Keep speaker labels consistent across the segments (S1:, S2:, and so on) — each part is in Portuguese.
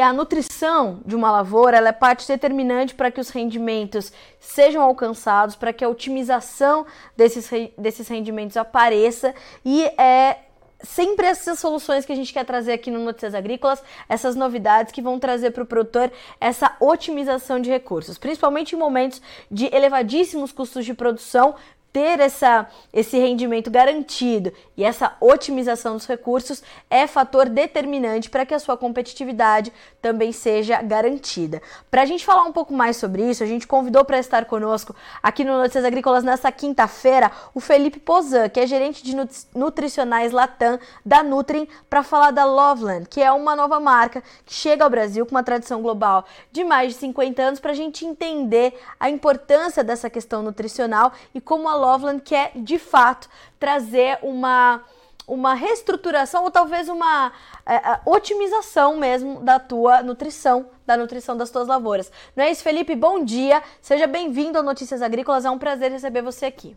S1: que a nutrição de uma lavoura é parte determinante para que os rendimentos sejam alcançados, para que a otimização desses, desses rendimentos apareça. E é sempre essas soluções que a gente quer trazer aqui no Notícias Agrícolas, essas novidades que vão trazer para o produtor essa otimização de recursos, principalmente em momentos de elevadíssimos custos de produção, ter essa, esse rendimento garantido e essa otimização dos recursos é fator determinante para que a sua competitividade também seja garantida. Para a gente falar um pouco mais sobre isso, a gente convidou para estar conosco aqui no Notícias Agrícolas nesta quinta-feira o Felipe Pozan, que é gerente de nutricionais Latam da Nutrim, para falar da Loveland, que é uma nova marca que chega ao Brasil com uma tradição global de mais de 50 anos, para a gente entender a importância dessa questão nutricional e como a Loveland quer, de fato, trazer uma, uma reestruturação ou talvez uma é, é, otimização mesmo da tua nutrição, da nutrição das tuas lavouras. Não é isso, Felipe? Bom dia, seja bem-vindo ao Notícias Agrícolas, é um prazer receber você aqui.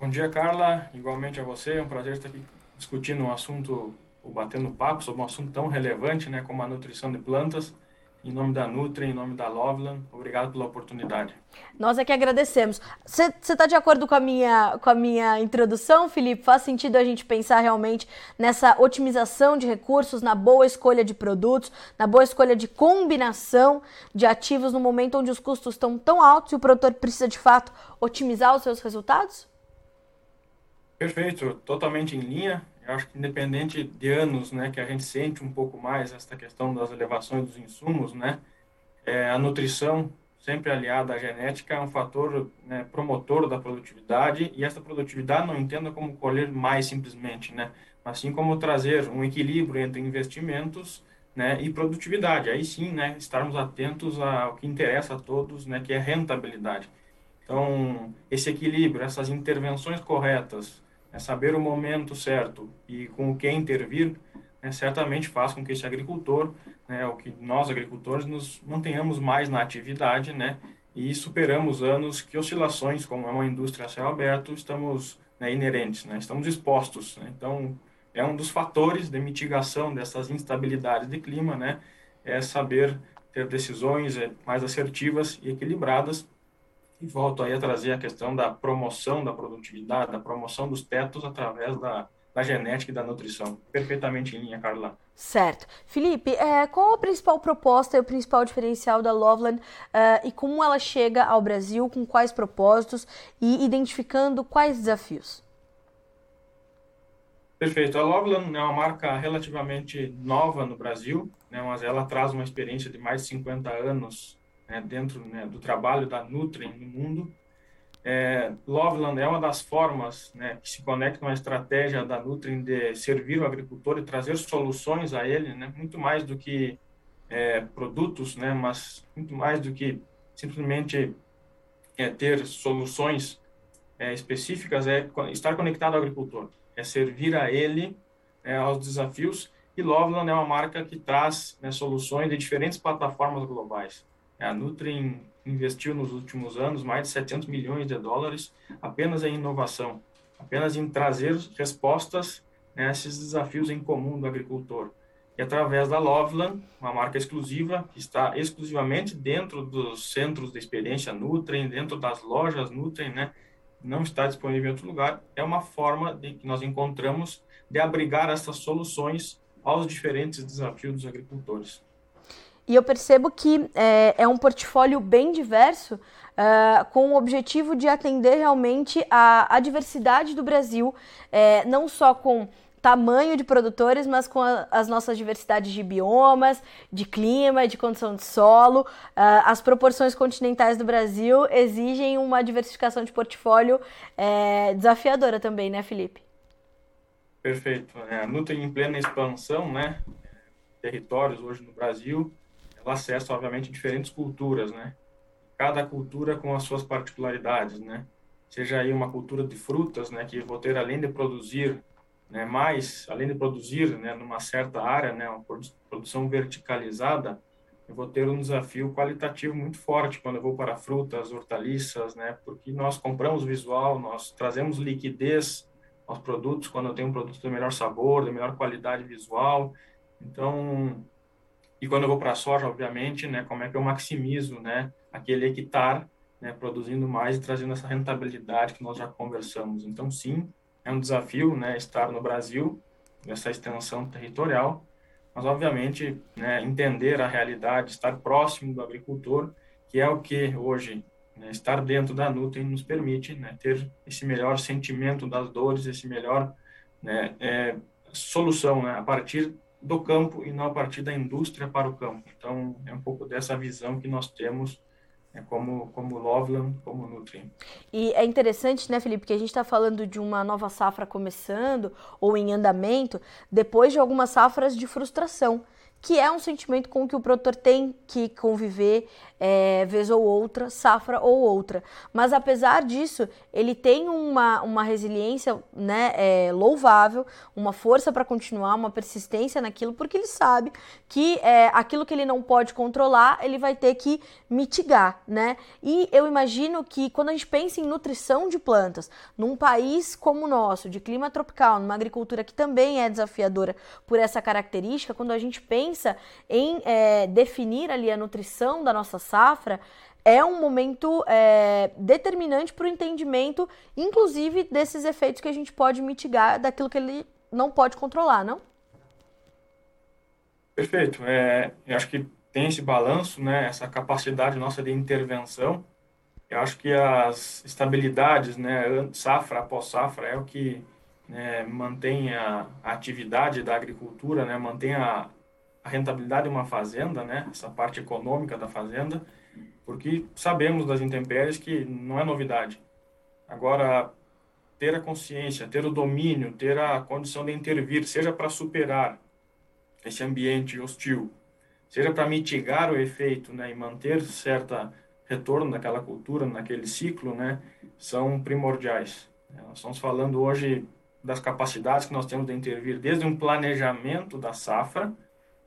S2: Bom dia, Carla. Igualmente a você, é um prazer estar aqui discutindo um assunto, ou batendo papo sobre um assunto tão relevante né, como a nutrição de plantas. Em nome da Nutri, em nome da Loveland, obrigado pela oportunidade.
S1: Nós é que agradecemos. Você está de acordo com a, minha, com a minha introdução, Felipe? Faz sentido a gente pensar realmente nessa otimização de recursos, na boa escolha de produtos, na boa escolha de combinação de ativos no momento onde os custos estão tão altos e o produtor precisa de fato otimizar os seus resultados?
S2: Perfeito, totalmente em linha. Acho que independente de anos, né, que a gente sente um pouco mais essa questão das elevações dos insumos, né, é, a nutrição sempre aliada à genética é um fator né, promotor da produtividade e essa produtividade não entenda como colher mais simplesmente, né, assim como trazer um equilíbrio entre investimentos né, e produtividade. Aí sim, né, estarmos atentos ao que interessa a todos, né, que é rentabilidade. Então, esse equilíbrio, essas intervenções corretas, é saber o momento certo e com o que intervir, né, certamente faz com que esse agricultor, né, o que nós agricultores nos mantenhamos mais na atividade, né, e superamos anos que oscilações, como é uma indústria a céu aberto, estamos né, inerentes, né, estamos expostos. Né, então, é um dos fatores de mitigação dessas instabilidades de clima, né, é saber ter decisões é, mais assertivas e equilibradas e volto aí a trazer a questão da promoção da produtividade, da promoção dos tetos através da, da genética e da nutrição. Perfeitamente em linha, Carla.
S1: Certo. Felipe, é, qual a principal proposta e o principal diferencial da Loveland uh, e como ela chega ao Brasil, com quais propósitos e identificando quais desafios?
S2: Perfeito. A Loveland é uma marca relativamente nova no Brasil, né, mas ela traz uma experiência de mais de 50 anos né, dentro né, do trabalho da Nutri no mundo. É, Loveland é uma das formas né, que se conectam à estratégia da Nutri de servir o agricultor e trazer soluções a ele, né, muito mais do que é, produtos, né, mas muito mais do que simplesmente é, ter soluções é, específicas, é estar conectado ao agricultor, é servir a ele é, aos desafios. E Loveland é uma marca que traz né, soluções de diferentes plataformas globais. É, a Nutrim investiu nos últimos anos mais de 700 milhões de dólares apenas em inovação, apenas em trazer respostas né, a esses desafios em comum do agricultor. E através da Loveland, uma marca exclusiva, que está exclusivamente dentro dos centros de experiência Nutrem, dentro das lojas Nutrem, né, não está disponível em outro lugar, é uma forma de, que nós encontramos de abrigar essas soluções aos diferentes desafios dos agricultores.
S1: E eu percebo que é, é um portfólio bem diverso, uh, com o objetivo de atender realmente a, a diversidade do Brasil, é, não só com tamanho de produtores, mas com a, as nossas diversidades de biomas, de clima, de condição de solo. Uh, as proporções continentais do Brasil exigem uma diversificação de portfólio é, desafiadora também, né, Felipe?
S2: Perfeito. É, a Nutri em plena expansão, né? Territórios hoje no Brasil, ela acessa, obviamente, diferentes culturas, né? Cada cultura com as suas particularidades, né? Seja aí uma cultura de frutas, né? Que vou ter, além de produzir né, mais, além de produzir né, numa certa área, né, uma produção verticalizada, eu vou ter um desafio qualitativo muito forte quando eu vou para frutas, hortaliças, né, porque nós compramos visual, nós trazemos liquidez aos produtos quando eu tenho um produto de melhor sabor, de melhor qualidade visual. Então, E quando eu vou para a soja, obviamente, né, como é que eu maximizo, né, aquele hectare, né, produzindo mais e trazendo essa rentabilidade que nós já conversamos. Então, sim, é um desafio, né, estar no Brasil, nessa extensão territorial, mas obviamente, né, entender a realidade, estar próximo do agricultor, que é o que hoje né, estar dentro da Nutri nos permite né, ter esse melhor sentimento das dores, esse melhor né, é, solução né, a partir do campo e não a partir da indústria para o campo. Então, é um pouco dessa visão que nós temos né, como, como Loveland, como Nutri.
S1: E é interessante, né, Felipe, que a gente está falando de uma nova safra começando ou em andamento, depois de algumas safras de frustração que é um sentimento com que o produtor tem que conviver é, vez ou outra, safra ou outra. Mas apesar disso, ele tem uma, uma resiliência né, é, louvável, uma força para continuar, uma persistência naquilo, porque ele sabe que é, aquilo que ele não pode controlar, ele vai ter que mitigar, né? E eu imagino que quando a gente pensa em nutrição de plantas, num país como o nosso, de clima tropical, numa agricultura que também é desafiadora por essa característica, quando a gente pensa em é, definir ali a nutrição da nossa safra, é um momento é, determinante para o entendimento, inclusive desses efeitos que a gente pode mitigar daquilo que ele não pode controlar, não?
S2: Perfeito. É, eu acho que tem esse balanço, né, essa capacidade nossa de intervenção. Eu acho que as estabilidades, né, safra após safra, é o que né, mantém a, a, atividade da agricultura, né, mantém a, a rentabilidade de uma fazenda, né, essa parte econômica da fazenda, porque sabemos das intempéries que não é novidade. Agora, ter a consciência, ter o domínio, ter a condição de intervir, seja para superar esse ambiente hostil, seja para mitigar o efeito né, e manter certa retorno daquela cultura, naquele ciclo, né, são primordiais. Nós estamos falando hoje das capacidades que nós temos de intervir desde um planejamento da safra,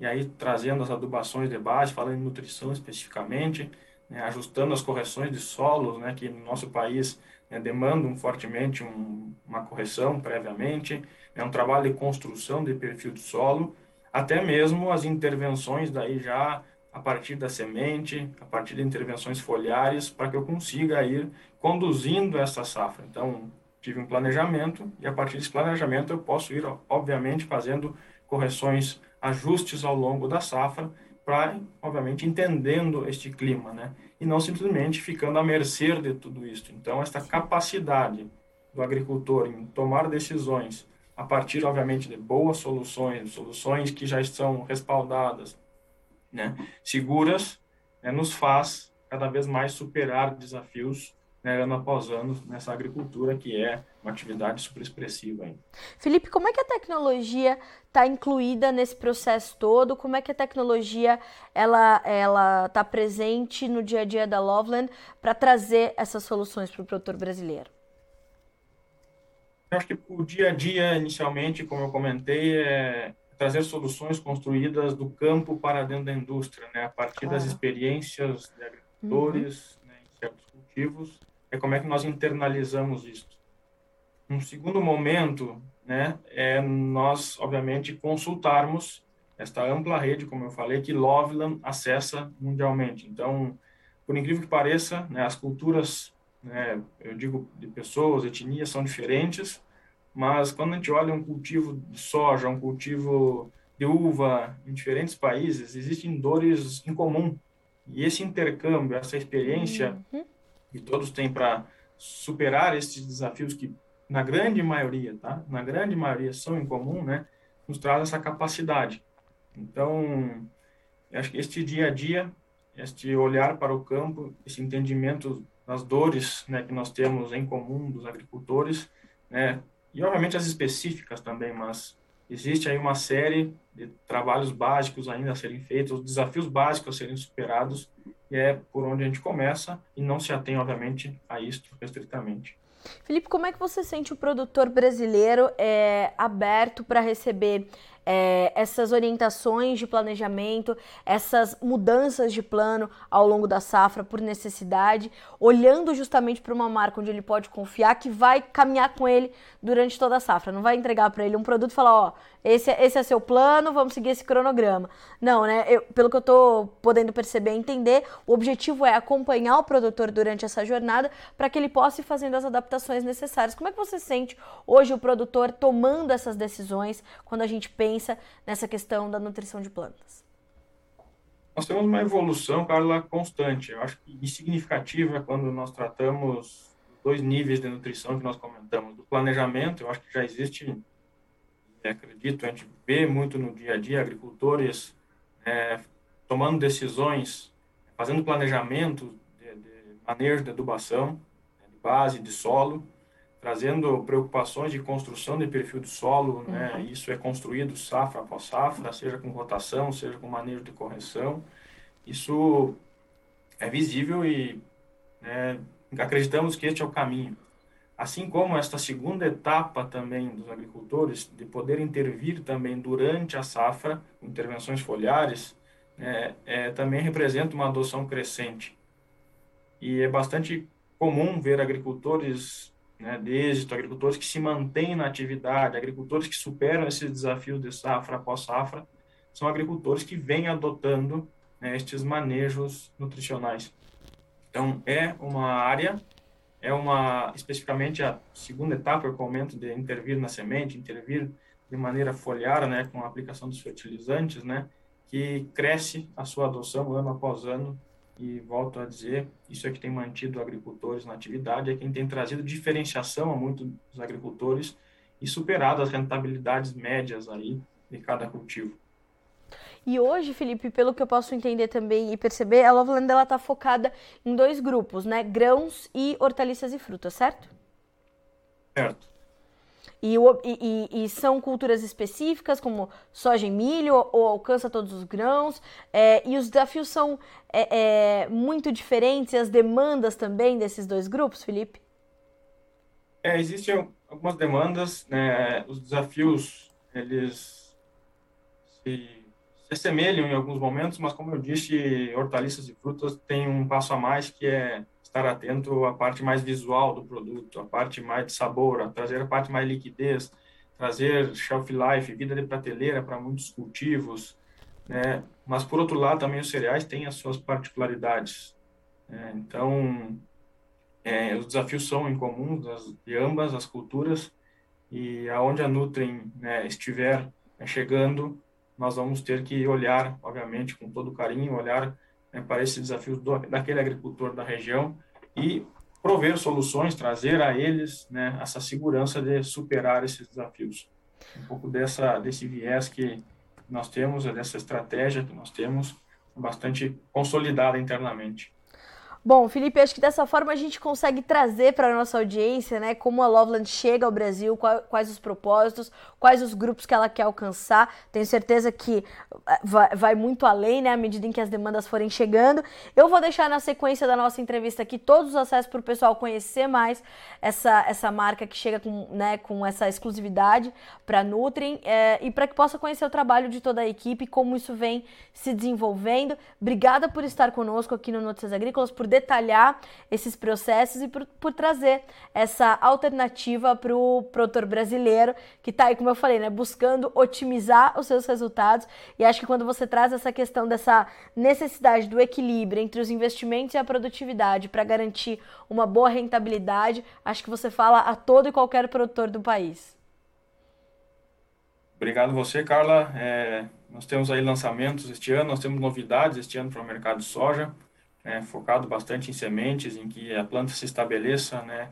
S2: e aí trazendo as adubações de base, falando em nutrição especificamente, né, ajustando as correções de solos, né, que no nosso país né, demandam fortemente um, uma correção previamente, é um trabalho de construção de perfil de solo, até mesmo as intervenções daí já a partir da semente, a partir de intervenções foliares, para que eu consiga ir conduzindo essa safra. Então, tive um planejamento e a partir desse planejamento eu posso ir, obviamente, fazendo correções ajustes ao longo da safra para, obviamente, entendendo este clima, né? E não simplesmente ficando à mercê de tudo isso. Então, esta capacidade do agricultor em tomar decisões a partir, obviamente, de boas soluções, soluções que já estão respaldadas, né, seguras, né, nos faz cada vez mais superar desafios né, ano após ano nessa agricultura que é uma atividade super expressiva. Hein?
S1: Felipe, como é que a tecnologia está incluída nesse processo todo? Como é que a tecnologia ela ela está presente no dia a dia da Loveland para trazer essas soluções para o produtor brasileiro?
S2: Eu acho que o dia a dia, inicialmente, como eu comentei, é trazer soluções construídas do campo para dentro da indústria, né? a partir das experiências de agricultores uhum. né, em certos cultivos é como é que nós internalizamos isso. Um segundo momento, né, é nós, obviamente, consultarmos esta ampla rede, como eu falei, que Loveland acessa mundialmente. Então, por incrível que pareça, né, as culturas, né, eu digo, de pessoas, etnias, são diferentes, mas quando a gente olha um cultivo de soja, um cultivo de uva em diferentes países, existem dores em comum. E esse intercâmbio, essa experiência uhum que todos têm para superar esses desafios que na grande maioria, tá? Na grande maioria são em comum, né? Nos traz essa capacidade. Então, acho que este dia a dia, este olhar para o campo, esse entendimento das dores, né, que nós temos em comum dos agricultores, né? E obviamente as específicas também, mas existe aí uma série de trabalhos básicos ainda a serem feitos, os desafios básicos a serem superados é por onde a gente começa e não se atém, obviamente, a isto restritamente.
S1: Felipe, como é que você sente o produtor brasileiro é, aberto para receber é, essas orientações de planejamento, essas mudanças de plano ao longo da safra por necessidade, olhando justamente para uma marca onde ele pode confiar que vai caminhar com ele durante toda a safra. Não vai entregar para ele um produto e falar, ó, esse, é, esse é seu plano, vamos seguir esse cronograma. Não, né? Eu, pelo que eu estou podendo perceber e entender, o objetivo é acompanhar o produtor durante essa jornada para que ele possa ir fazendo as adaptações necessárias. Como é que você sente hoje o produtor tomando essas decisões quando a gente pensa nessa questão da nutrição de plantas?
S2: Nós temos uma evolução, Carla, constante. Eu acho que significativa quando nós tratamos dois níveis de nutrição que nós comentamos. Do planejamento, eu acho que já existe, acredito, a gente vê muito no dia a dia agricultores é, tomando decisões, fazendo planejamento de, de manejo de adubação, né, de base, de solo, trazendo preocupações de construção de perfil do solo, né? uhum. né? Isso é construído safra após safra, seja com rotação, seja com manejo de correção. Isso é visível e né, acreditamos que este é o caminho. Assim como esta segunda etapa também dos agricultores de poder intervir também durante a safra, intervenções foliares, é, é, também representa uma adoção crescente. E é bastante comum ver agricultores né, de êxito, agricultores que se mantêm na atividade, agricultores que superam esses desafios de safra após safra, são agricultores que vêm adotando né, estes manejos nutricionais. Então, é uma área, é uma, especificamente a segunda etapa, eu comento, de intervir na semente, intervir de maneira foliar, né, com a aplicação dos fertilizantes, né, que cresce a sua adoção ano após ano e volto a dizer, isso é que tem mantido agricultores na atividade, é quem tem trazido diferenciação a muitos dos agricultores e superado as rentabilidades médias aí de cada cultivo.
S1: E hoje, Felipe, pelo que eu posso entender também e perceber, a Loveland ela está focada em dois grupos, né? Grãos e hortaliças e frutas, certo?
S2: Certo.
S1: E, e, e, são culturas específicas, como soja e milho, ou alcança todos os grãos. É, e os desafios são é, é, muito diferentes, e as demandas também desses dois grupos, Felipe?
S2: É, existem algumas demandas, né, os desafios, eles se, se assemelham em alguns momentos, mas como eu disse, hortaliças e frutas têm um passo a mais que é estar atento à parte mais visual do produto, a parte mais de sabor, a trazer a parte mais liquidez, trazer shelf life, vida de prateleira para muitos cultivos, né? Mas por outro lado também os cereais têm as suas particularidades. Né? Então é, os desafios são em comum das, de ambas as culturas e aonde a Nutrem né, estiver né, chegando, nós vamos ter que olhar, obviamente, com todo carinho, olhar né, para esses desafios do, daquele agricultor da região e prover soluções, trazer a eles né, essa segurança de superar esses desafios. Um pouco dessa desse viés que nós temos, dessa estratégia que nós temos, bastante consolidada internamente.
S1: Bom, Felipe, acho que dessa forma a gente consegue trazer para a nossa audiência, né, como a Loveland chega ao Brasil, quais os propósitos, quais os grupos que ela quer alcançar. Tenho certeza que eh, vai, muito além, né, à medida em que as demandas forem chegando. Eu vou deixar na sequência da nossa entrevista aqui todos os acessos para o pessoal conhecer mais essa, essa marca que chega com, né, com essa exclusividade para Nutrim é, e para que possa conhecer o trabalho de toda a equipe, como isso vem se desenvolvendo. Obrigada por estar conosco aqui no Notícias Agrícolas, por detalhar esses processos e por, por trazer essa alternativa para o produtor brasileiro que está aí, como eu falei, né, buscando otimizar os seus resultados. E acho que quando você traz essa questão dessa necessidade do equilíbrio entre os investimentos e a produtividade para garantir uma boa rentabilidade, acho que você fala a todo e qualquer produtor do país.
S2: Obrigado você, Carla. É, nós temos aí lançamentos este ano, nós temos novidades este ano para o mercado de soja né, focado bastante em sementes, em que a planta se estabeleça né,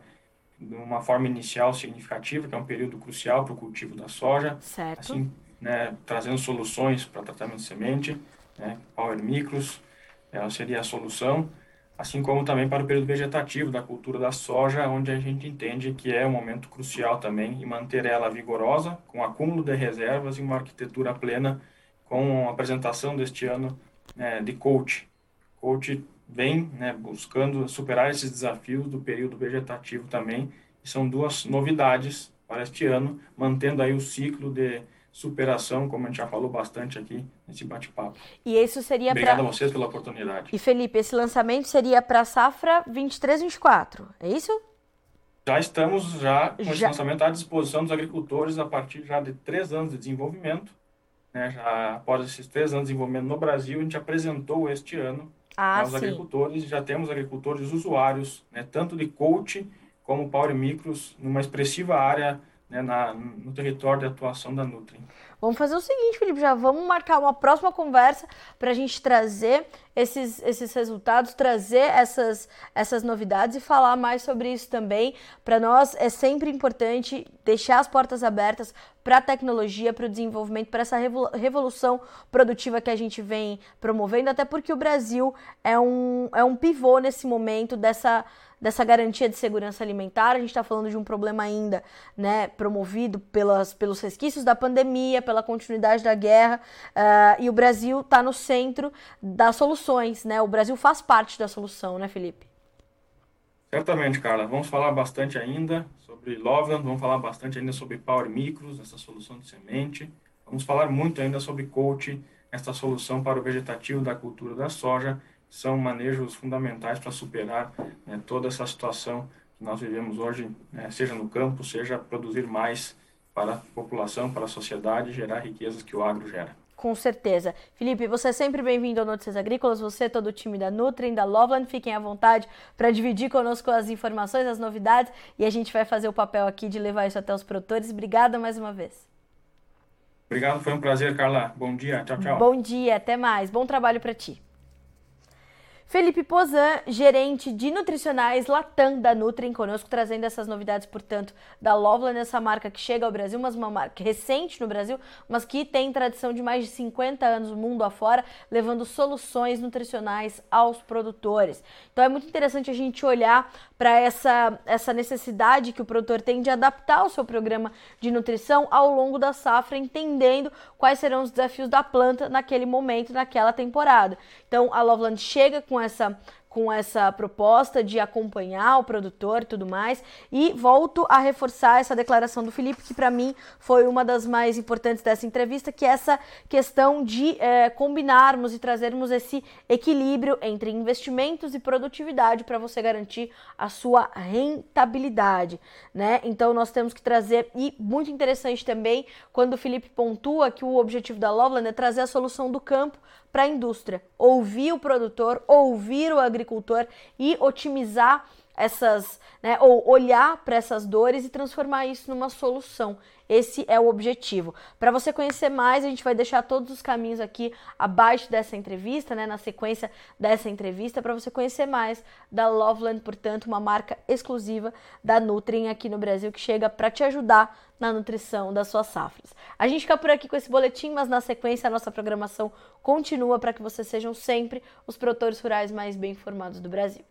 S2: de uma forma inicial significativa, que é um período crucial para o cultivo da soja.
S1: Certo.
S2: Assim, né, trazendo soluções para tratamento de semente, né, Power Micros, ela seria a solução, assim como também para o período vegetativo da cultura da soja, onde a gente entende que é um momento crucial também em manter ela vigorosa, com acúmulo de reservas e uma arquitetura plena, com a apresentação deste ano né, de coach. Coach vem né, buscando superar esses desafios do período vegetativo também. E são duas novidades para este ano, mantendo aí o ciclo de superação, como a gente já falou bastante aqui nesse bate-papo.
S1: E isso seria
S2: Obrigado
S1: pra...
S2: a vocês pela oportunidade.
S1: E Felipe, esse lançamento seria para a safra 23-24, é isso?
S2: Já estamos já com
S1: Já.
S2: esse lançamento à disposição dos agricultores a partir já de três anos de desenvolvimento. Né? Já após esses três anos de desenvolvimento no Brasil, a gente apresentou este ano
S1: Ah,
S2: aos
S1: sim.
S2: agricultores, já temos agricultores usuários, né, tanto de coach como Power Micros, numa expressiva área né, na, no território de atuação da Nutri.
S1: Vamos fazer o seguinte, Felipe, já vamos marcar uma próxima conversa para a gente trazer esses, esses resultados, trazer essas, essas novidades e falar mais sobre isso também. Para nós é sempre importante deixar as portas abertas para a tecnologia, para o desenvolvimento, para essa revo- revolução produtiva que a gente vem promovendo, até porque o Brasil é um, é um pivô nesse momento dessa dessa garantia de segurança alimentar. A gente está falando de um problema ainda, né, promovido pelas, pelos resquícios da pandemia, pela continuidade da guerra, ah, e o Brasil está no centro das soluções, né? O Brasil faz parte da solução, né, Felipe?
S2: Certamente, Carla. Vamos falar bastante ainda sobre Loveland, vamos falar bastante ainda sobre Power Micros, essa solução de semente. Vamos falar muito ainda sobre coach, essa solução para o vegetativo da cultura da soja. São manejos fundamentais para superar né, toda essa situação que nós vivemos hoje, né, seja no campo, seja produzir mais para a população, para a sociedade, gerar riquezas que o agro gera.
S1: Com certeza. Felipe, você é sempre bem-vindo ao Notícias Agrícolas, você, todo o time da Nutrien, da Loveland, fiquem à vontade para dividir conosco as informações, as novidades, e a gente vai fazer o papel aqui de levar isso até os produtores. Obrigada mais uma vez.
S2: Obrigado, foi um prazer, Carla. Bom dia, tchau, tchau.
S1: Bom dia, até mais. Bom trabalho para ti. Felipe Pozan, gerente de nutricionais Latam da Nutrien, conosco trazendo essas novidades, portanto, da Loveland, essa marca que chega ao Brasil, mas uma marca recente no Brasil, mas que tem tradição de mais de 50 anos mundo afora, levando soluções nutricionais aos produtores. Então é muito interessante a gente olhar para essa, essa necessidade que o produtor tem de adaptar o seu programa de nutrição ao longo da safra, entendendo quais serão os desafios da planta naquele momento, naquela temporada. Então a Loveland chega com essa com essa proposta de acompanhar o produtor e tudo mais. E volto a reforçar essa declaração do Felipe, que para mim foi uma das mais importantes dessa entrevista, que é essa questão de eh, combinarmos e trazermos esse equilíbrio entre investimentos e produtividade para você garantir a sua rentabilidade, né? Então nós temos que trazer, e muito interessante também, quando o Felipe pontua que o objetivo da Loveland é trazer a solução do campo para a indústria, ouvir o produtor, ouvir o agricultor e otimizar essas, né, ou olhar para essas dores e transformar isso numa solução. Esse é o objetivo. Para você conhecer mais, a gente vai deixar todos os caminhos aqui abaixo dessa entrevista, né, na sequência dessa entrevista, para você conhecer mais da Loveland, portanto, uma marca exclusiva da Nutrien aqui no Brasil que chega para te ajudar na nutrição das suas safras. A gente fica por aqui com esse boletim, mas na sequência a nossa programação continua para que vocês sejam sempre os produtores rurais mais bem informados do Brasil.